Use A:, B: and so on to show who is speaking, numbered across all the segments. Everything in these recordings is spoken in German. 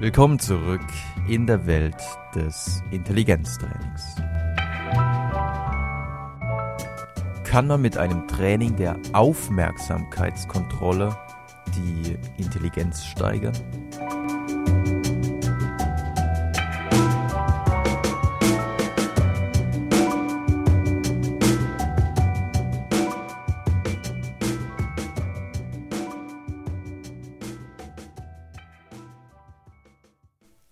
A: Willkommen zurück in der Welt des Intelligenztrainings. Kann man mit einem Training der Aufmerksamkeitskontrolle die Intelligenz steigern?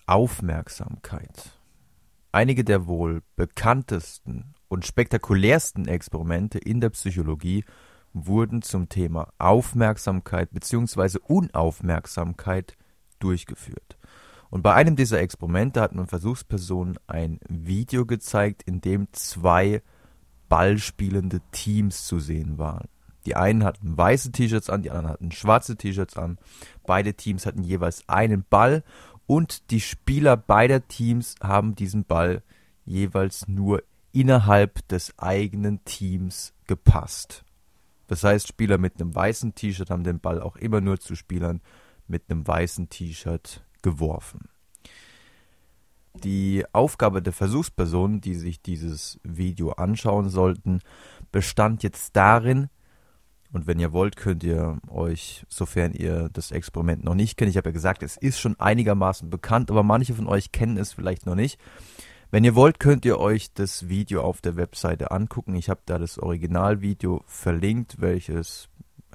A: Aufmerksamkeit. Einige der wohl bekanntesten und spektakulärsten Experimente in der Psychologie wurden zum Thema Aufmerksamkeit bzw. Unaufmerksamkeit durchgeführt. Und bei einem dieser Experimente hat man Versuchspersonen ein Video gezeigt, in dem zwei ballspielende Teams zu sehen waren. Die einen hatten weiße T-Shirts an, die anderen hatten schwarze T-Shirts an. Beide Teams hatten jeweils einen Ball und die Spieler beider Teams haben diesen Ball jeweils nur innerhalb des eigenen Teams gepasst. Das heißt, Spieler mit einem weißen T-Shirt haben den Ball auch immer nur zu Spielern mit einem weißen T-Shirt geworfen. Die Aufgabe der Versuchspersonen, die sich dieses Video anschauen sollten, bestand jetzt darin, und wenn ihr wollt, könnt ihr euch, sofern ihr das Experiment noch nicht kennt, ich habe ja gesagt, es ist schon einigermaßen bekannt, aber manche von euch kennen es vielleicht noch nicht. Wenn ihr wollt, könnt ihr euch das Video auf der Webseite angucken. Ich habe da das Originalvideo verlinkt, welches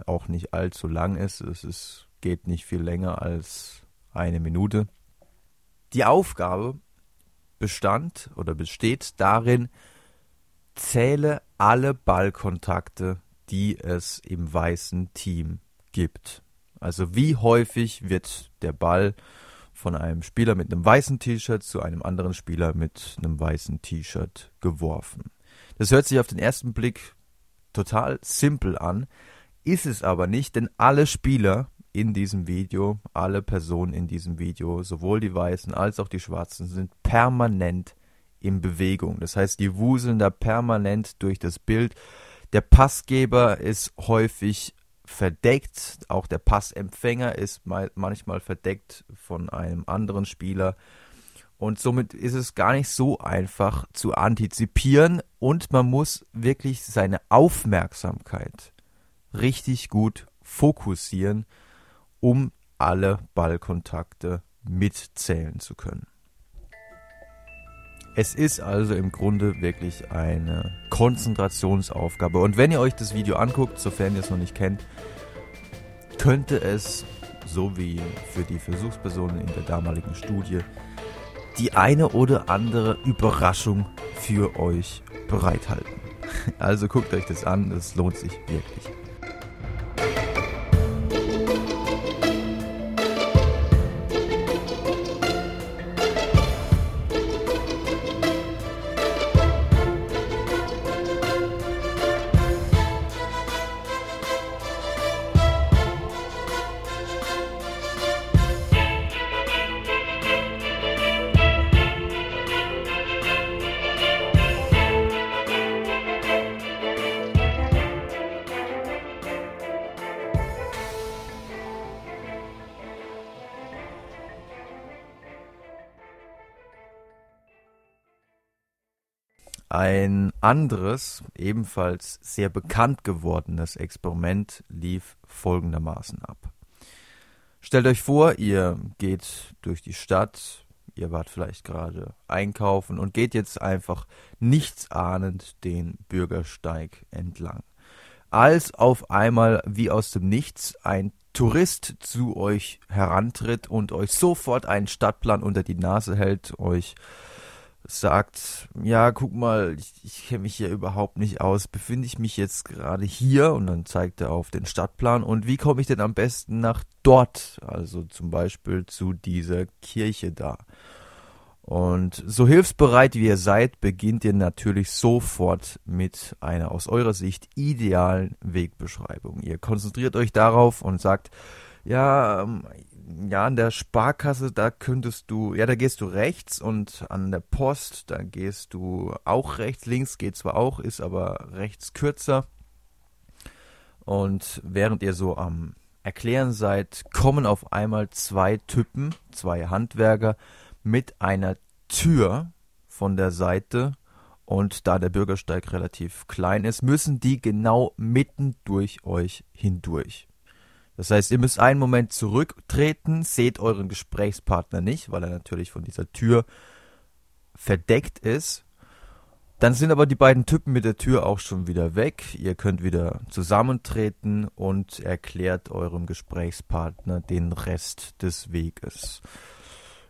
A: auch nicht allzu lang ist. Es ist, geht nicht viel länger als eine Minute. Die Aufgabe bestand oder besteht darin, zähle alle Ballkontakte die es im weißen Team gibt. Also wie häufig wird der Ball von einem Spieler mit einem weißen T-Shirt zu einem anderen Spieler mit einem weißen T-Shirt geworfen. Das hört sich auf den ersten Blick total simpel an, ist es aber nicht, denn alle Spieler in diesem Video, alle Personen in diesem Video, sowohl die Weißen als auch die Schwarzen, sind permanent in Bewegung. Das heißt, die wuseln da permanent durch das Bild der Passgeber ist häufig verdeckt, auch der Passempfänger ist manchmal verdeckt von einem anderen Spieler. Und somit ist es gar nicht so einfach zu antizipieren und man muss wirklich seine Aufmerksamkeit richtig gut fokussieren, um alle Ballkontakte mitzählen zu können. Es ist also im Grunde wirklich eine Konzentrationsaufgabe. Und wenn ihr euch das Video anguckt, sofern ihr es noch nicht kennt, könnte es, so wie für die Versuchspersonen in der damaligen Studie, die eine oder andere Überraschung für euch bereithalten. Also guckt euch das an, es lohnt sich wirklich. Anderes, ebenfalls sehr bekannt gewordenes Experiment lief folgendermaßen ab. Stellt euch vor, ihr geht durch die Stadt, ihr wart vielleicht gerade einkaufen und geht jetzt einfach nichtsahnend den Bürgersteig entlang. Als auf einmal wie aus dem Nichts ein Tourist zu euch herantritt und euch sofort einen Stadtplan unter die Nase hält, euch sagt, ja, guck mal, ich, ich kenne mich hier überhaupt nicht aus, befinde ich mich jetzt gerade hier und dann zeigt er auf den Stadtplan und wie komme ich denn am besten nach dort, also zum Beispiel zu dieser Kirche da. Und so hilfsbereit wie ihr seid, beginnt ihr natürlich sofort mit einer aus eurer Sicht idealen Wegbeschreibung. Ihr konzentriert euch darauf und sagt, ja, ähm, ja, an der Sparkasse, da könntest du, ja, da gehst du rechts und an der Post, da gehst du auch rechts, links geht zwar auch, ist aber rechts kürzer. Und während ihr so am Erklären seid, kommen auf einmal zwei Typen, zwei Handwerker mit einer Tür von der Seite und da der Bürgersteig relativ klein ist, müssen die genau mitten durch euch hindurch. Das heißt, ihr müsst einen Moment zurücktreten, seht euren Gesprächspartner nicht, weil er natürlich von dieser Tür verdeckt ist dann sind aber die beiden Typen mit der Tür auch schon wieder weg. Ihr könnt wieder zusammentreten und erklärt eurem Gesprächspartner den Rest des Weges.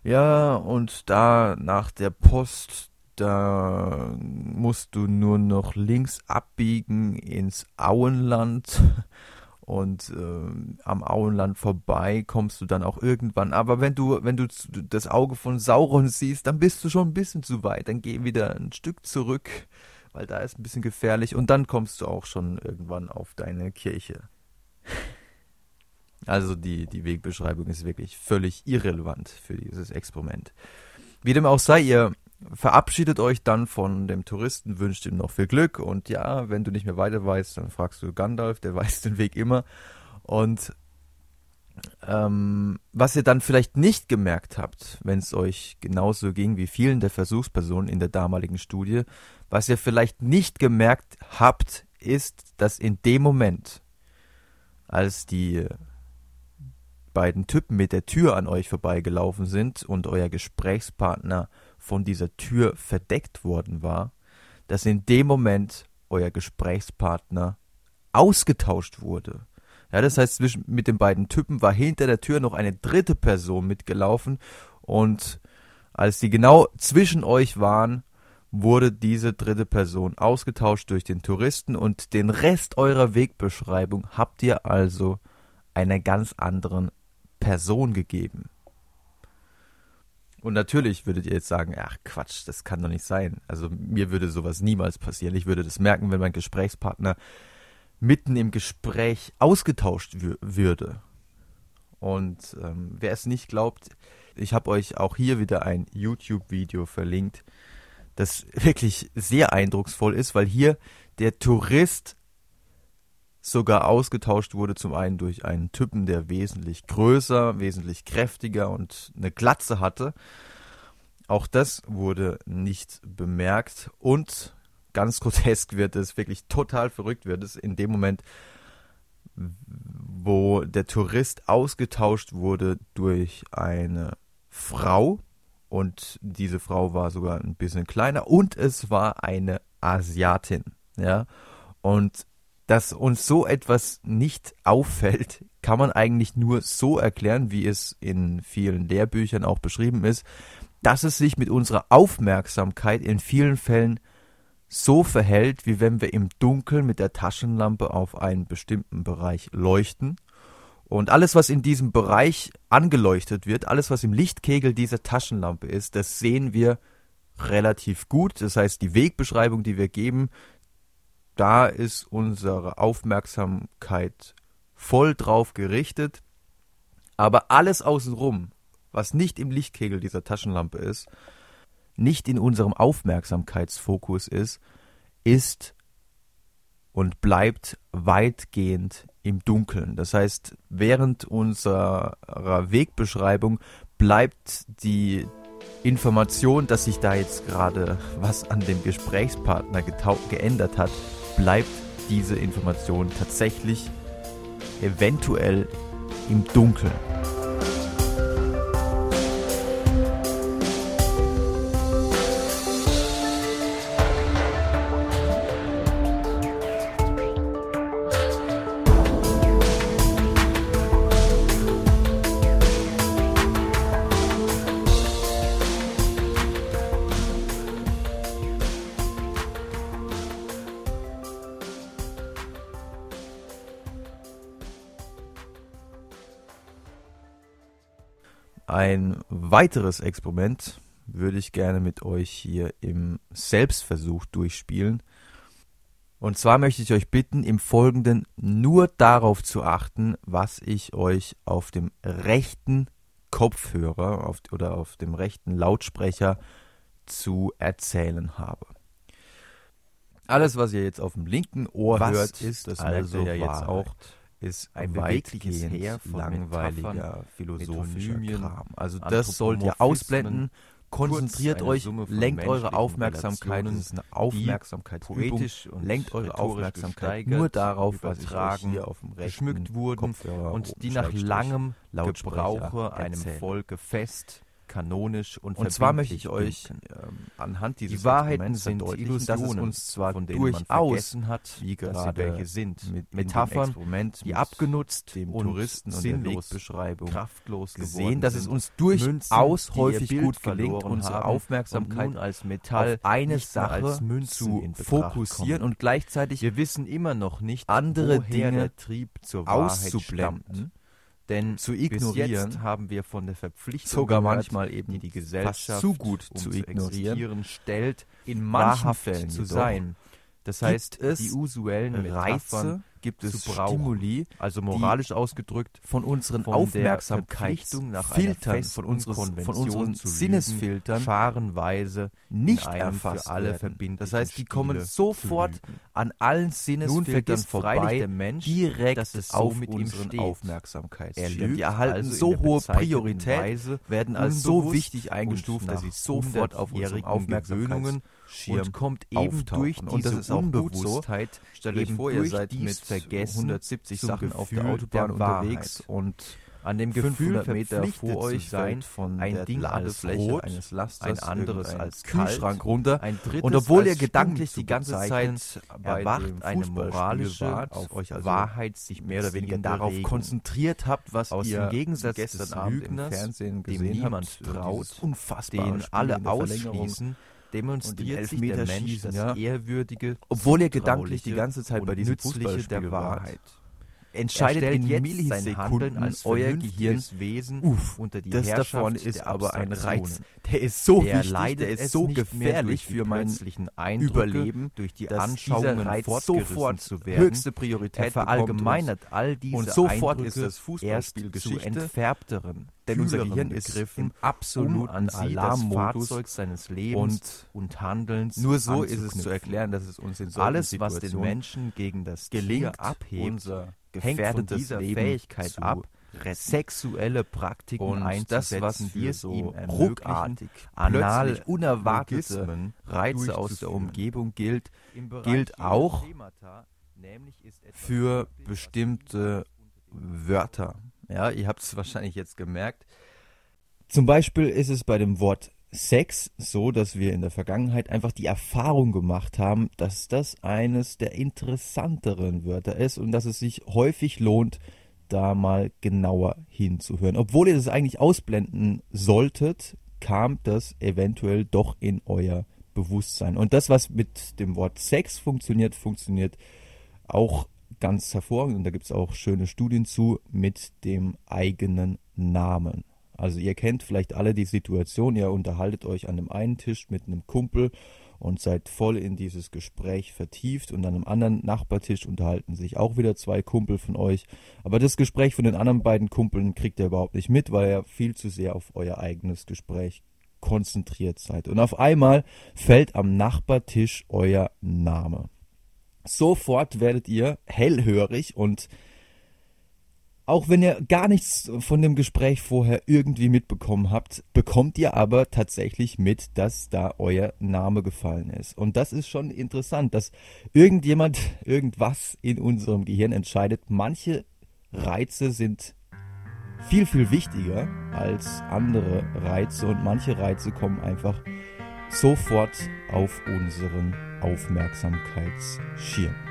A: Ja, und da nach der Post, da musst du nur noch links abbiegen ins Auenland und äh, am Auenland vorbei kommst du dann auch irgendwann. Aber wenn du, wenn du das Auge von Sauron siehst, dann bist du schon ein bisschen zu weit. Dann geh wieder ein Stück zurück, weil da ist ein bisschen gefährlich. Und dann kommst du auch schon irgendwann auf deine Kirche. Also die, die Wegbeschreibung ist wirklich völlig irrelevant für dieses Experiment. Wie dem auch sei, ihr verabschiedet euch dann von dem Touristen, wünscht ihm noch viel Glück und ja, wenn du nicht mehr weiter weißt, dann fragst du Gandalf, der weiß den Weg immer. Und ähm, was ihr dann vielleicht nicht gemerkt habt, wenn es euch genauso ging wie vielen der Versuchspersonen in der damaligen Studie, was ihr vielleicht nicht gemerkt habt, ist, dass in dem Moment, als die beiden Typen mit der Tür an euch vorbeigelaufen sind und euer Gesprächspartner von dieser Tür verdeckt worden war, dass in dem Moment euer Gesprächspartner ausgetauscht wurde. Ja, das heißt, zwischen, mit den beiden Typen war hinter der Tür noch eine dritte Person mitgelaufen und als die genau zwischen euch waren, wurde diese dritte Person ausgetauscht durch den Touristen und den Rest eurer Wegbeschreibung habt ihr also einer ganz anderen Person gegeben. Und natürlich würdet ihr jetzt sagen, ach Quatsch, das kann doch nicht sein. Also mir würde sowas niemals passieren. Ich würde das merken, wenn mein Gesprächspartner mitten im Gespräch ausgetauscht würde. Und ähm, wer es nicht glaubt, ich habe euch auch hier wieder ein YouTube-Video verlinkt, das wirklich sehr eindrucksvoll ist, weil hier der Tourist sogar ausgetauscht wurde, zum einen durch einen Typen, der wesentlich größer, wesentlich kräftiger und eine Glatze hatte. Auch das wurde nicht bemerkt und ganz grotesk wird es, wirklich total verrückt wird es in dem Moment, wo der Tourist ausgetauscht wurde durch eine Frau und diese Frau war sogar ein bisschen kleiner und es war eine Asiatin, ja. Und dass uns so etwas nicht auffällt, kann man eigentlich nur so erklären, wie es in vielen Lehrbüchern auch beschrieben ist, dass es sich mit unserer Aufmerksamkeit in vielen Fällen so verhält, wie wenn wir im Dunkeln mit der Taschenlampe auf einen bestimmten Bereich leuchten. Und alles, was in diesem Bereich angeleuchtet wird, alles, was im Lichtkegel dieser Taschenlampe ist, das sehen wir relativ gut. Das heißt, die Wegbeschreibung, die wir geben, da ist unsere Aufmerksamkeit voll drauf gerichtet. Aber alles außenrum, was nicht im Lichtkegel dieser Taschenlampe ist, nicht in unserem Aufmerksamkeitsfokus ist, ist und bleibt weitgehend im Dunkeln. Das heißt, während unserer Wegbeschreibung bleibt die Information, dass sich da jetzt gerade was an dem Gesprächspartner geändert hat, bleibt diese Information tatsächlich eventuell im Dunkeln. Ein weiteres Experiment würde ich gerne mit euch hier im Selbstversuch durchspielen. Und zwar möchte ich euch bitten, im Folgenden nur darauf zu achten, was ich euch auf dem rechten Kopfhörer auf, oder auf dem rechten Lautsprecher zu erzählen habe. Alles, was ihr jetzt auf dem linken Ohr
B: was
A: hört,
B: ist
A: das
B: also
A: ja jetzt auch, ist
B: ein
A: bewegliches
B: weitgehend
A: Heer von
B: langweiliger,
A: langweiliger philosophischer Kram. Also das sollt ihr ausblenden. Konzentriert euch, lenkt eure Aufmerksamkeit, das ist eine Aufmerksamkeitsübung,
B: poetisch und
A: lenkt eure Aufmerksamkeit nur darauf, was ich hier auf dem
B: geschmückt wurden und die nach langem Gebrauche einem. Volke fest, kanonisch und
A: Und zwar möchte ich euch ähm, anhand dieses
B: Die Wahrheiten sind
A: verdeutlichen, dass es
B: Illusionen,
A: uns zwar
B: von denen man
A: durchaus
B: vergessen hat,
A: wie gerade
B: welche sind.
A: mit
B: Metaphern, die abgenutzt
A: dem
B: und
A: Touristen
B: sinnlos,
A: Wegbeschreibung
B: kraftlos
A: gesehen, dass es uns durchaus häufig gut gelingt, unsere Aufmerksamkeit
B: als Metall
A: auf eine Sache zu fokussieren
B: kommen.
A: und gleichzeitig
B: Wir wissen immer noch nicht,
A: andere Dinge
B: Trieb zur Wahrheit
A: auszublenden,
B: stammt. Denn
A: zu
B: bis
A: ignorieren,
B: jetzt haben wir von der Verpflichtung
A: sogar
B: gehört,
A: manchmal eben
B: die die Gesellschaft
A: zu gut
B: um
A: zu ignorieren,
B: stellt,
A: in manchen Fällen
B: zu
A: jedoch
B: sein. Das heißt,
A: es
B: die usuellen
A: Reize, gibt es. Stimuli,
B: also moralisch ausgedrückt,
A: von unseren
B: von
A: Aufmerksamkeitsfiltern,
B: nach
A: Filtern, von, unseres, von unseren Sinnesfiltern
B: fahrenweise
A: nicht erfasst
B: für alle verbindlichen
A: Das heißt, die kommen
B: Stile
A: sofort an allen Sinnesfiltern vorbei,
B: der Mensch,
A: direkt
B: dass es so
A: auf
B: mit ihm
A: unseren
B: steht.
A: Aufmerksamkeitsschirm.
B: Er lügt
A: Die erhalten
B: also in
A: so hohe Priorität,
B: Weise
A: werden als so wichtig eingestuft, dass sie sofort auf unserem
B: hundertjährigen
A: Aufmerksamkeitsschirm
B: und kommt eben
A: auftauchen.
B: durch
A: Und das
B: diese
A: ist auch gut so.
B: Unbewusstheit
A: Stellt euch
B: eben
A: vor, ihr seid
B: dies
A: mit
B: Vergessen
A: 170
B: zum
A: Sachen auf der Autobahn
B: der
A: unterwegs und
B: an dem Gefühl
A: 500 Meter vor euch
B: sein,
A: von
B: ein Ding als rot,
A: eines Lasters
B: ein anderes als kalt,
A: Kühlschrank runter.
B: ein drittes
A: Und obwohl ihr gedanklich die ganze Zeit
B: erwacht
A: dem
B: eine moralische,
A: wart,
B: auf
A: euch also
B: Wahrheit sich
A: mehr oder weniger darauf konzentriert habt, was
B: Aus
A: ihr
B: dem Gegensatz
A: gestern Abend
B: Lügners,
A: im Fernsehen
B: dem
A: gesehen
B: niemand
A: habt,
B: traut, den alle ausschließen, demonstriert sich der Mensch das
A: ja.
B: ehrwürdige,
A: Obwohl ihr gedanklich die ganze Zeit bei diesem
B: nützliche
A: Fußballspiel
B: der. Wahrheit.
A: Entscheidet in
B: jetzt
A: Millisekunden
B: als
A: euer Gehirn
B: Wesen
A: Uff,
B: unter die
A: das
B: Herrschaft
A: davon ist aber ein Reiz. Der ist so
B: Der
A: wichtig,
B: leidet
A: der ist so gefährlich für mein
B: Eindrücke,
A: Überleben,
B: durch die Anschauungen
A: Reiz sofort
B: zu werden.
A: höchste Priorität
B: er verallgemeinert all diese
A: und sofort
B: Eindrücke
A: ist das Fußballspiel
B: erst zu entfärbteren,
A: denn unser Gehirn ist im absoluten
B: um an
A: Alarmmodus
B: seines Lebens
A: und
B: und Handelns
A: nur so ist es zu erklären, dass es uns in solchen
B: Alles, was den Menschen gegen das
A: gelingt,
B: Tier abhebt,
A: unser
B: hängt von
A: gefährdetes
B: dieser
A: Leben
B: Fähigkeit ab,
A: retten.
B: sexuelle Praktiken
A: Und das,
B: einzusetzen,
A: was für
B: es ihm
A: so ruckartig,
B: anal
A: unerwartete
B: Logismen
A: Reize aus der. Umgebung gilt, gilt auch für
B: was
A: bestimmte Wörter. Ja, ihr habt es wahrscheinlich jetzt gemerkt. Zum Beispiel ist es bei dem Wort Sex so, dass wir in der Vergangenheit einfach die Erfahrung gemacht haben, dass das eines der interessanteren Wörter ist und dass es sich häufig lohnt, da mal genauer hinzuhören. Obwohl ihr das eigentlich ausblenden solltet, kam das eventuell doch in euer Bewusstsein. Und das, was mit dem Wort Sex funktioniert, funktioniert auch ganz hervorragend. Und da gibt es auch schöne Studien zu mit dem eigenen Namen. Also ihr kennt vielleicht alle die Situation, ihr unterhaltet euch an dem einen Tisch mit einem Kumpel und seid voll in dieses Gespräch vertieft und an einem anderen Nachbartisch unterhalten sich auch wieder zwei Kumpel von euch. Aber das Gespräch von den anderen beiden Kumpeln kriegt ihr überhaupt nicht mit, weil ihr viel zu sehr auf euer eigenes Gespräch konzentriert seid. Und auf einmal fällt am Nachbartisch euer Name. Sofort werdet ihr hellhörig und auch wenn ihr gar nichts von dem Gespräch vorher irgendwie mitbekommen habt, bekommt ihr aber tatsächlich mit, dass da euer Name gefallen ist. Und das ist schon interessant, dass irgendjemand irgendwas in unserem Gehirn entscheidet. Manche Reize sind viel, viel wichtiger als andere Reize und manche Reize kommen einfach sofort auf unseren Aufmerksamkeitsschirm.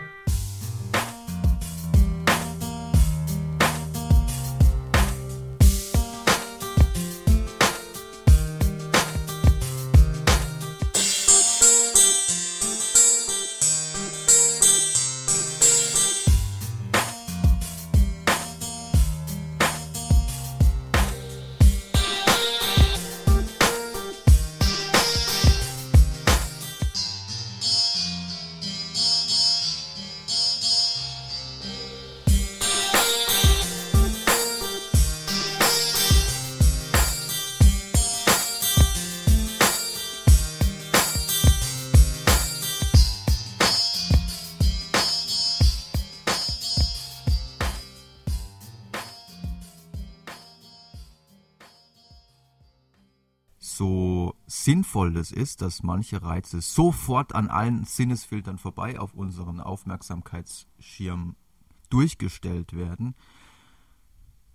A: Sinnvoll das ist, dass manche Reize sofort an allen Sinnesfiltern vorbei auf unseren Aufmerksamkeitsschirm durchgestellt werden,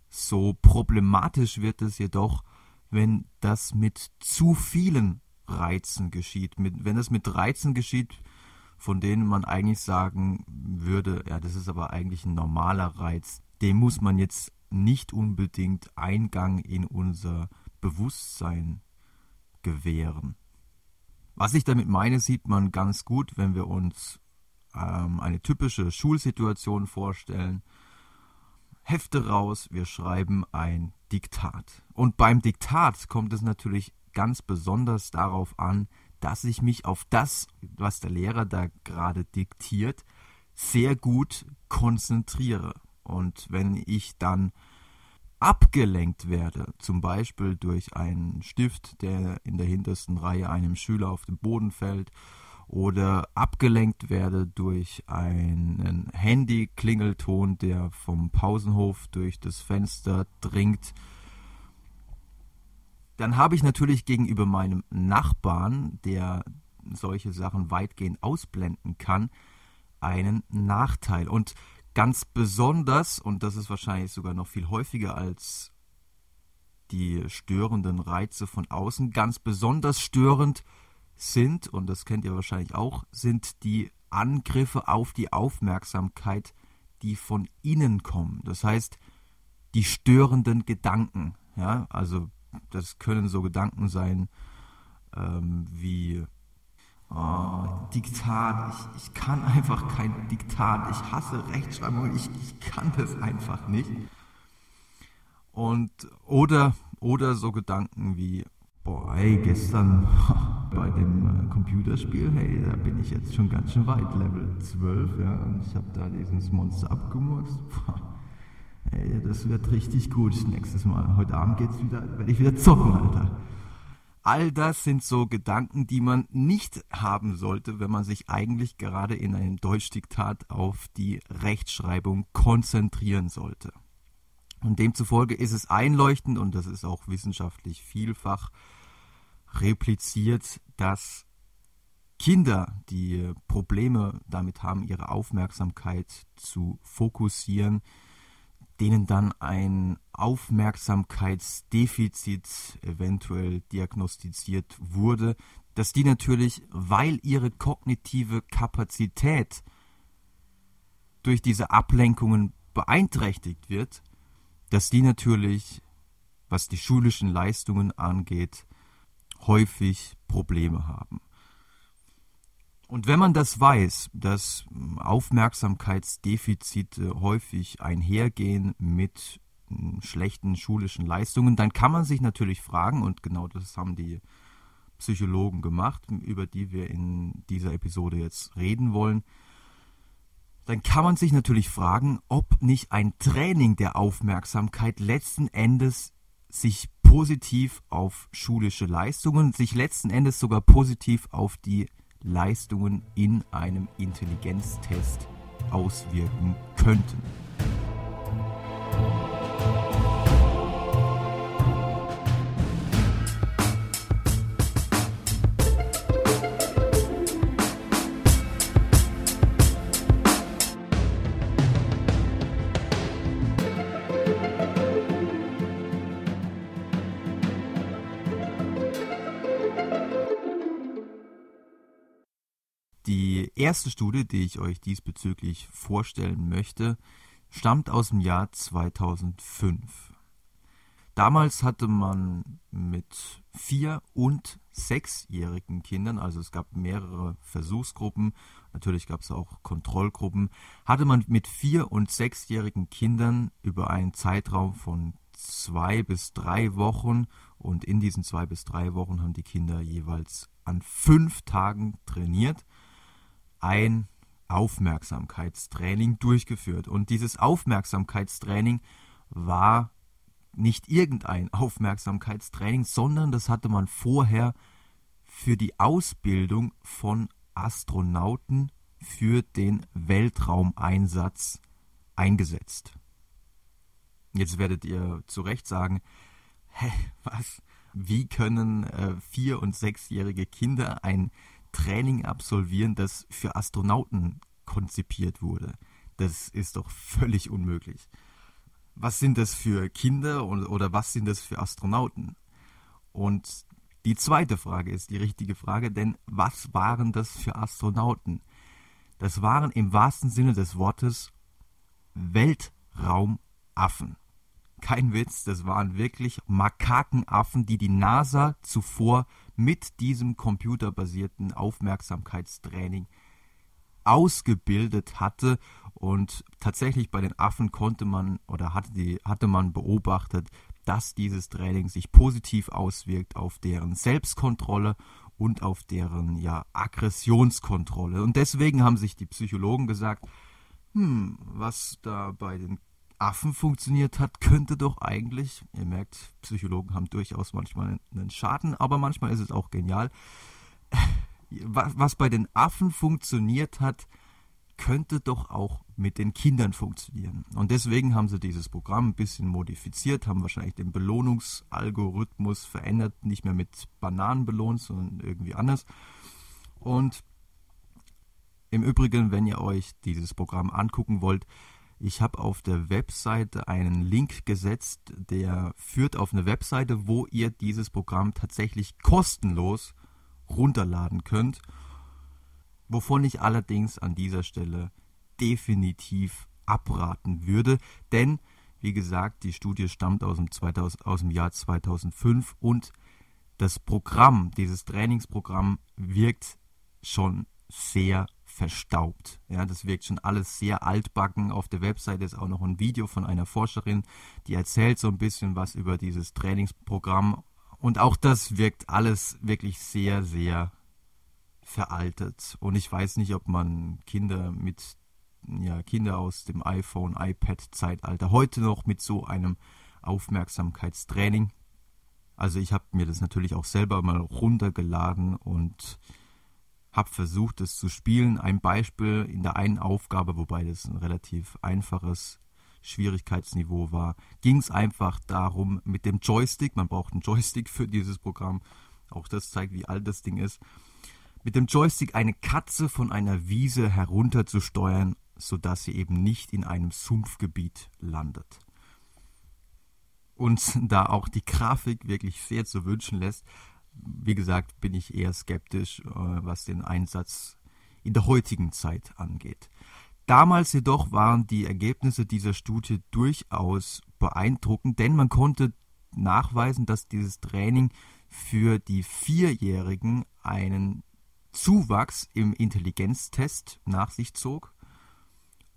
A: so problematisch wird es jedoch, wenn das mit zu vielen Reizen geschieht. Mit, wenn es mit Reizen geschieht, von denen man eigentlich sagen würde, ja, das ist aber eigentlich ein normaler Reiz, dem muss man jetzt nicht unbedingt Eingang in unser Bewusstsein gewähren. Was ich damit meine, sieht man ganz gut, wenn wir uns ähm, eine typische Schulsituation vorstellen. Hefte raus, wir schreiben ein Diktat. Und beim Diktat kommt es natürlich ganz besonders darauf an, dass ich mich auf das, was der Lehrer da gerade diktiert, sehr gut konzentriere. Und wenn ich dann abgelenkt werde, zum Beispiel durch einen Stift, der in der hintersten Reihe einem Schüler auf den Boden fällt, oder abgelenkt werde durch einen Handy-Klingelton, der vom Pausenhof durch das Fenster dringt, dann habe ich natürlich gegenüber meinem Nachbarn, der solche Sachen weitgehend ausblenden kann, einen Nachteil. Und ganz besonders, und das ist wahrscheinlich sogar noch viel häufiger als die störenden Reize von außen, ganz besonders störend sind, und das kennt ihr wahrscheinlich auch, sind die Angriffe auf die Aufmerksamkeit, die von innen kommen. Das heißt, die störenden Gedanken. Ja, also das können so Gedanken sein ähm, wie oh, Diktat. Ich, ich kann einfach kein Diktat. Ich hasse Rechtschreibung. Ich, ich kann das einfach nicht. Und oder oder so Gedanken wie boah, ey, gestern bei dem äh, Computerspiel, hey, da bin ich jetzt schon ganz schön weit, Level 12, ja, und ich habe da dieses Monster abgemurkst. Ey, das wird richtig gut nächstes Mal. Heute Abend geht's wieder, werde ich wieder zocken, Alter. All das sind so Gedanken, die man nicht haben sollte, wenn man sich eigentlich gerade in einem Deutschdiktat auf die Rechtschreibung konzentrieren sollte. Und demzufolge ist es einleuchtend, und das ist auch wissenschaftlich vielfach repliziert, dass Kinder, die Probleme damit haben, ihre Aufmerksamkeit zu fokussieren, denen dann ein Aufmerksamkeitsdefizit eventuell diagnostiziert wurde, dass die natürlich, weil ihre kognitive Kapazität durch diese Ablenkungen beeinträchtigt wird, dass die natürlich, was die schulischen Leistungen angeht, häufig Probleme haben. Und wenn man das weiß, dass Aufmerksamkeitsdefizite häufig einhergehen mit hm, schlechten schulischen Leistungen, dann kann man sich natürlich fragen, und genau das haben die Psychologen gemacht, über die wir in dieser Episode jetzt reden wollen, dann kann man sich natürlich fragen, ob nicht ein Training der Aufmerksamkeit letzten Endes sich positiv auf schulische Leistungen, sich letzten Endes sogar positiv auf die Leistungen in einem Intelligenztest auswirken könnten. Erste Studie, die ich euch diesbezüglich vorstellen möchte, stammt aus dem Jahr 2005. Damals hatte man mit vier- und sechsjährigen Kindern, also es gab mehrere Versuchsgruppen, natürlich gab es auch Kontrollgruppen, hatte man mit vier- und sechsjährigen Kindern über einen Zeitraum von zwei bis drei Wochen und in diesen zwei bis drei Wochen haben die Kinder jeweils an fünf Tagen trainiert ein Aufmerksamkeitstraining durchgeführt. Und dieses Aufmerksamkeitstraining war nicht irgendein Aufmerksamkeitstraining, sondern das hatte man vorher für die Ausbildung von Astronauten für den Weltraumeinsatz eingesetzt. Jetzt werdet ihr zu Recht sagen, hä, was? wie können äh, vier- und sechsjährige Kinder ein Training absolvieren, das für Astronauten konzipiert wurde? Das ist doch völlig unmöglich. Was sind das für Kinder und, oder was sind das für Astronauten? Und die zweite Frage ist die richtige Frage, denn was waren das für Astronauten? Das waren im wahrsten Sinne des Wortes Weltraumaffen. Kein Witz, das waren wirklich Makakenaffen, die die NASA zuvor mit diesem computerbasierten Aufmerksamkeitstraining ausgebildet hatte und tatsächlich bei den Affen konnte man oder hatte, die, hatte man beobachtet, dass dieses Training sich positiv auswirkt auf deren Selbstkontrolle und auf deren ja, Aggressionskontrolle. Und deswegen haben sich die Psychologen gesagt, hm, was da bei den Affen funktioniert hat, könnte doch eigentlich, ihr merkt, Psychologen haben durchaus manchmal einen Schaden, aber manchmal ist es auch genial. Was bei den Affen funktioniert hat, könnte doch auch mit den Kindern funktionieren. Und deswegen haben sie dieses Programm ein bisschen modifiziert, haben wahrscheinlich den Belohnungsalgorithmus verändert, nicht mehr mit Bananen belohnt, sondern irgendwie anders. Und im Übrigen, wenn ihr euch dieses Programm angucken wollt, ich habe auf der Webseite einen Link gesetzt, der führt auf eine Webseite, wo ihr dieses Programm tatsächlich kostenlos runterladen könnt wovon ich allerdings an dieser Stelle definitiv abraten würde, denn wie gesagt, die Studie stammt aus dem, 2000, aus dem Jahr 2005 und das Programm, dieses Trainingsprogramm wirkt schon sehr verstaubt. Ja, das wirkt schon alles sehr altbacken. Auf der Webseite ist auch noch ein Video von einer Forscherin, die erzählt so ein bisschen was über dieses Trainingsprogramm. Und auch das wirkt alles wirklich sehr, sehr veraltet. Und ich weiß nicht, ob man Kinder mit, ja, Kinder aus dem iPhone, iPad-Zeitalter heute noch mit so einem Aufmerksamkeitstraining. Also ich habe mir das natürlich auch selber mal runtergeladen und habe versucht, es zu spielen. Ein Beispiel in der einen Aufgabe, wobei das ein relativ einfaches Schwierigkeitsniveau war, ging es einfach darum, mit dem Joystick, man braucht einen Joystick für dieses Programm, auch das zeigt, wie alt das Ding ist, mit dem Joystick eine Katze von einer Wiese herunterzusteuern, sodass sie eben nicht in einem Sumpfgebiet landet. Und da auch die Grafik wirklich sehr zu wünschen lässt, wie gesagt, bin ich eher skeptisch, äh, was den Einsatz in der heutigen Zeit angeht. Damals jedoch waren die Ergebnisse dieser Studie durchaus beeindruckend, denn man konnte nachweisen, dass dieses Training für die Vierjährigen einen Zuwachs im Intelligenztest nach sich zog.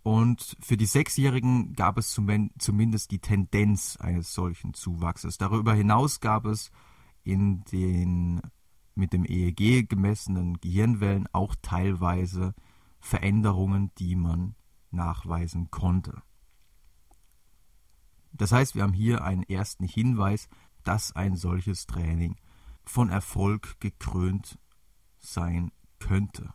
A: Und für die Sechsjährigen gab es zumindest die Tendenz eines solchen Zuwachses. Darüber hinaus gab es in den mit dem EEG gemessenen Gehirnwellen auch teilweise Veränderungen, die man nachweisen konnte. Das heißt, wir haben hier einen ersten Hinweis, dass ein solches Training von Erfolg gekrönt sein könnte.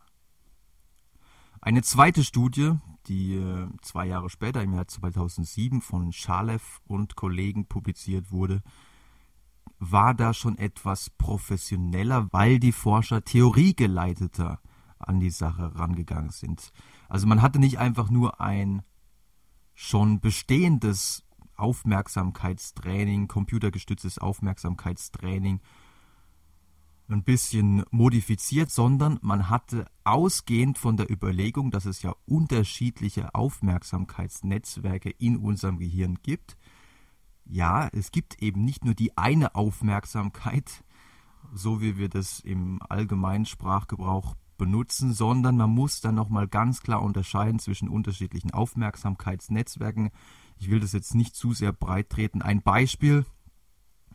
A: Eine zweite Studie, die äh, zwei Jahre später, im Jahr 2007, von Schalev und Kollegen publiziert wurde, war da schon etwas professioneller, weil die Forscher theoriegeleiteter an die Sache rangegangen sind. Also man hatte nicht einfach nur ein schon bestehendes Aufmerksamkeitstraining, computergestütztes Aufmerksamkeitstraining ein bisschen modifiziert, sondern man hatte ausgehend von der Überlegung, dass es ja unterschiedliche Aufmerksamkeitsnetzwerke in unserem Gehirn gibt. Ja, es gibt eben nicht nur die eine Aufmerksamkeit, so wie wir das im allgemeinen Sprachgebrauch benutzen, sondern man muss dann nochmal ganz klar unterscheiden zwischen unterschiedlichen Aufmerksamkeitsnetzwerken. Ich will das jetzt nicht zu sehr breit treten. Ein Beispiel,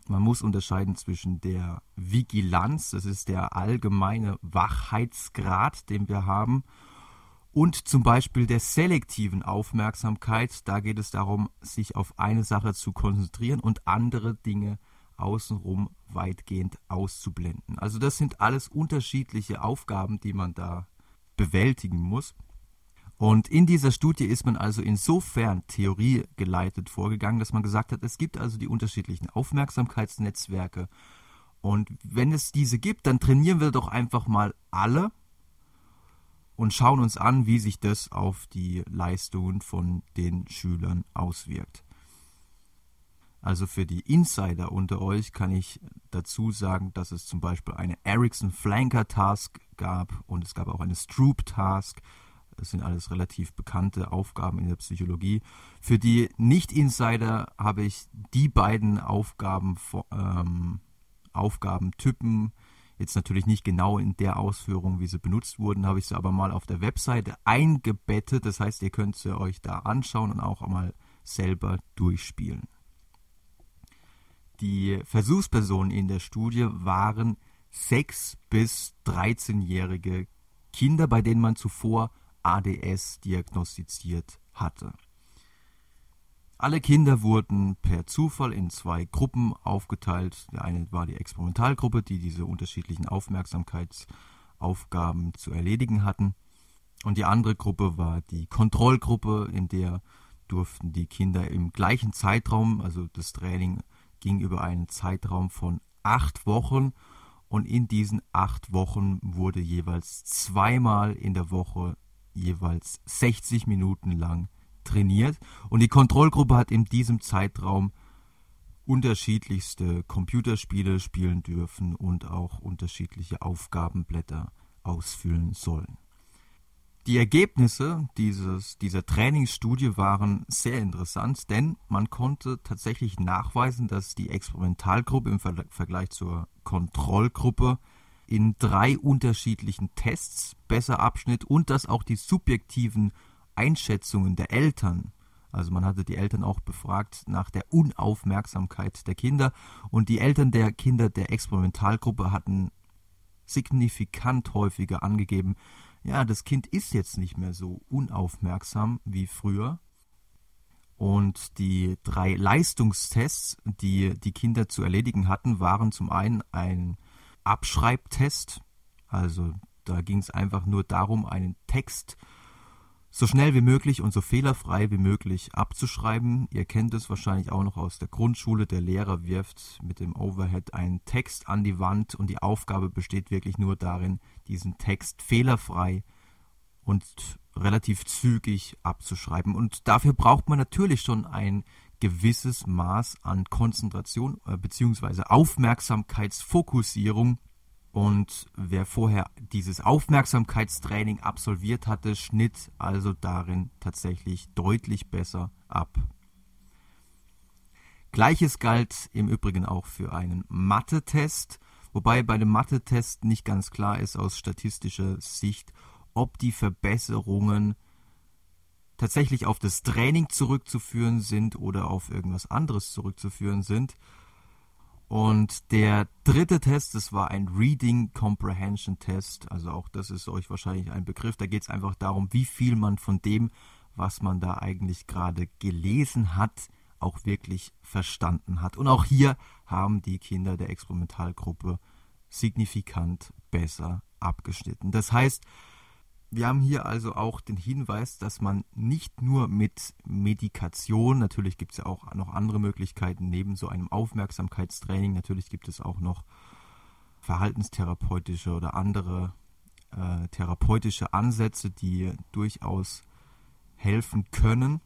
A: man muss unterscheiden zwischen der Vigilanz, das ist der allgemeine Wachheitsgrad, den wir haben, und zum Beispiel der selektiven Aufmerksamkeit. Da geht es darum, sich auf eine Sache zu konzentrieren und andere Dinge außenrum weitgehend auszublenden. Also das sind alles unterschiedliche Aufgaben, die man da bewältigen muss. Und in dieser Studie ist man also insofern theoriegeleitet vorgegangen, dass man gesagt hat, es gibt also die unterschiedlichen Aufmerksamkeitsnetzwerke Und wenn es diese gibt, dann trainieren wir doch einfach mal alle und schauen uns an, wie sich das auf die Leistungen von den Schülern auswirkt. Also für die Insider unter euch kann ich dazu sagen, dass es zum Beispiel eine Ericsson Flanker Task gab und es gab auch eine Stroop Task. Das sind alles relativ bekannte Aufgaben in der Psychologie. Für die Nicht-Insider habe ich die beiden Aufgaben, ähm, Aufgabentypen, jetzt natürlich nicht genau in der Ausführung, wie sie benutzt wurden, habe ich sie aber mal auf der Webseite eingebettet. Das heißt, ihr könnt sie euch da anschauen und auch mal selber durchspielen. Die Versuchspersonen in der Studie waren 6 bis 13-jährige Kinder, bei denen man zuvor ADS diagnostiziert hatte. Alle Kinder wurden per Zufall in zwei Gruppen aufgeteilt. Die eine war die Experimentalgruppe, die diese unterschiedlichen Aufmerksamkeitsaufgaben zu erledigen hatten. Und die andere Gruppe war die Kontrollgruppe, in der durften die Kinder im gleichen Zeitraum, also das Training ging über einen Zeitraum von acht Wochen und in diesen acht Wochen wurde jeweils zweimal in der Woche jeweils 60 Minuten lang trainiert und die Kontrollgruppe hat in diesem Zeitraum unterschiedlichste Computerspiele spielen dürfen und auch unterschiedliche Aufgabenblätter ausfüllen sollen. Die Ergebnisse dieses, dieser Trainingsstudie waren sehr interessant, denn man konnte tatsächlich nachweisen, dass die Experimentalgruppe im Vergleich zur Kontrollgruppe in drei unterschiedlichen Tests besser abschnitt und dass auch die subjektiven Einschätzungen der Eltern, also man hatte die Eltern auch befragt nach der Unaufmerksamkeit der Kinder und die Eltern der Kinder der Experimentalgruppe hatten signifikant häufiger angegeben, ja, das Kind ist jetzt nicht mehr so unaufmerksam wie früher. Und die drei Leistungstests, die die Kinder zu erledigen hatten, waren zum einen ein Abschreibtest. Also da ging es einfach nur darum, einen Text so schnell wie möglich und so fehlerfrei wie möglich abzuschreiben. Ihr kennt es wahrscheinlich auch noch aus der Grundschule. Der Lehrer wirft mit dem Overhead einen Text an die Wand und die Aufgabe besteht wirklich nur darin, diesen Text fehlerfrei und relativ zügig abzuschreiben. Und dafür braucht man natürlich schon ein gewisses Maß an Konzentration äh, bzw. Aufmerksamkeitsfokussierung. Und wer vorher dieses Aufmerksamkeitstraining absolviert hatte, schnitt also darin tatsächlich deutlich besser ab. Gleiches galt im Übrigen auch für einen Mathe-Test, wobei bei dem Mathe-Test nicht ganz klar ist aus statistischer Sicht, ob die Verbesserungen tatsächlich auf das Training zurückzuführen sind oder auf irgendwas anderes zurückzuführen sind. Und der dritte Test, das war ein Reading Comprehension Test. Also auch das ist euch wahrscheinlich ein Begriff. Da geht es einfach darum, wie viel man von dem, was man da eigentlich gerade gelesen hat, auch wirklich verstanden hat. Und auch hier haben die Kinder der Experimentalgruppe signifikant besser abgeschnitten. Das heißt, wir haben hier also auch den Hinweis, dass man nicht nur mit Medikation, natürlich gibt es ja auch noch andere Möglichkeiten neben so einem Aufmerksamkeitstraining, natürlich gibt es auch noch verhaltenstherapeutische oder andere äh, therapeutische Ansätze, die durchaus helfen können.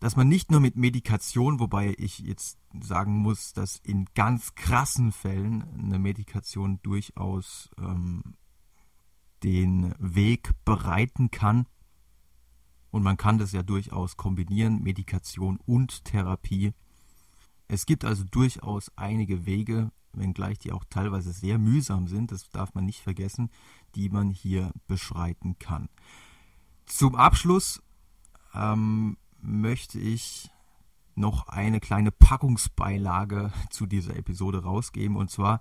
A: Dass man nicht nur mit Medikation, wobei ich jetzt sagen muss, dass in ganz krassen Fällen eine Medikation durchaus ähm, den Weg bereiten kann. Und man kann das ja durchaus kombinieren, Medikation und Therapie. Es gibt also durchaus einige Wege, wenngleich die auch teilweise sehr mühsam sind, das darf man nicht vergessen, die man hier beschreiten kann. Zum Abschluss ähm, möchte ich noch eine kleine Packungsbeilage zu dieser Episode rausgeben. Und zwar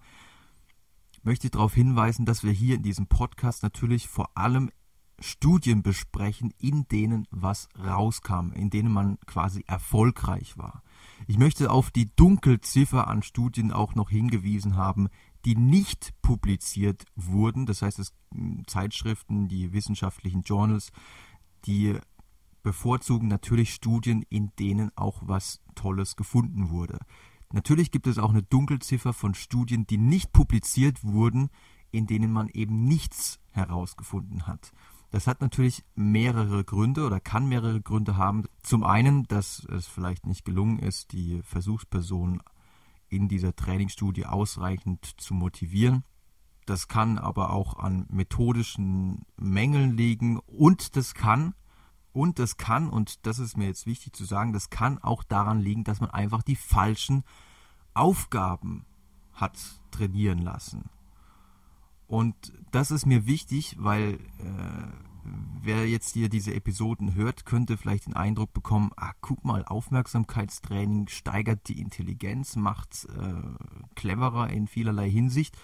A: möchte ich darauf hinweisen, dass wir hier in diesem Podcast natürlich vor allem Studien besprechen, in denen was rauskam, in denen man quasi erfolgreich war. Ich möchte auf die Dunkelziffer an Studien auch noch hingewiesen haben, die nicht publiziert wurden. Das heißt, es hm, Zeitschriften, die wissenschaftlichen Journals, die bevorzugen natürlich Studien, in denen auch was Tolles gefunden wurde. Natürlich gibt es auch eine Dunkelziffer von Studien, die nicht publiziert wurden, in denen man eben nichts herausgefunden hat. Das hat natürlich mehrere Gründe oder kann mehrere Gründe haben. Zum einen, dass es vielleicht nicht gelungen ist, die Versuchspersonen in dieser Trainingsstudie ausreichend zu motivieren. Das kann aber auch an methodischen Mängeln liegen und das kann und das kann und das ist mir jetzt wichtig zu sagen, das kann auch daran liegen, dass man einfach die falschen Aufgaben hat trainieren lassen. Und das ist mir wichtig, weil äh, wer jetzt hier diese Episoden hört, könnte vielleicht den Eindruck bekommen, ah, guck mal, Aufmerksamkeitstraining steigert die Intelligenz, macht äh, cleverer in vielerlei Hinsicht.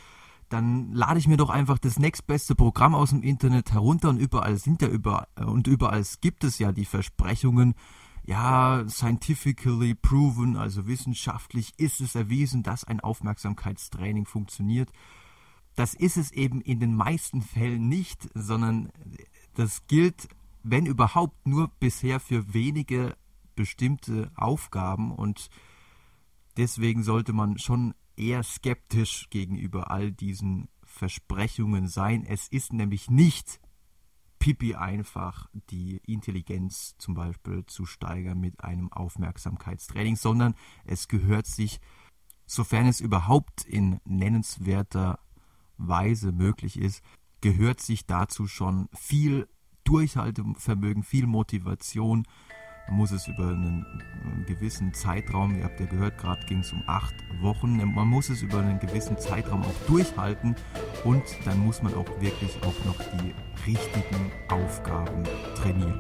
A: Dann lade ich mir doch einfach das nächstbeste Programm aus dem Internet herunter und überall sind ja über und überall gibt es ja die Versprechungen, ja, scientifically proven, also wissenschaftlich ist es erwiesen, dass ein Aufmerksamkeitstraining funktioniert. Das ist es eben in den meisten Fällen nicht, sondern das gilt, wenn überhaupt, nur bisher für wenige bestimmte Aufgaben und deswegen sollte man schon eher skeptisch gegenüber all diesen Versprechungen sein. Es ist nämlich nicht pipi einfach, die Intelligenz zum Beispiel zu steigern mit einem Aufmerksamkeitstraining, sondern es gehört sich, sofern es überhaupt in nennenswerter Weise möglich ist, gehört sich dazu schon viel Durchhaltevermögen, viel Motivation. Muss es über einen gewissen Zeitraum, ihr habt ja gehört, gerade ging es um acht Wochen, man muss es über einen gewissen Zeitraum auch durchhalten und dann muss man auch wirklich auch noch die richtigen Aufgaben trainieren.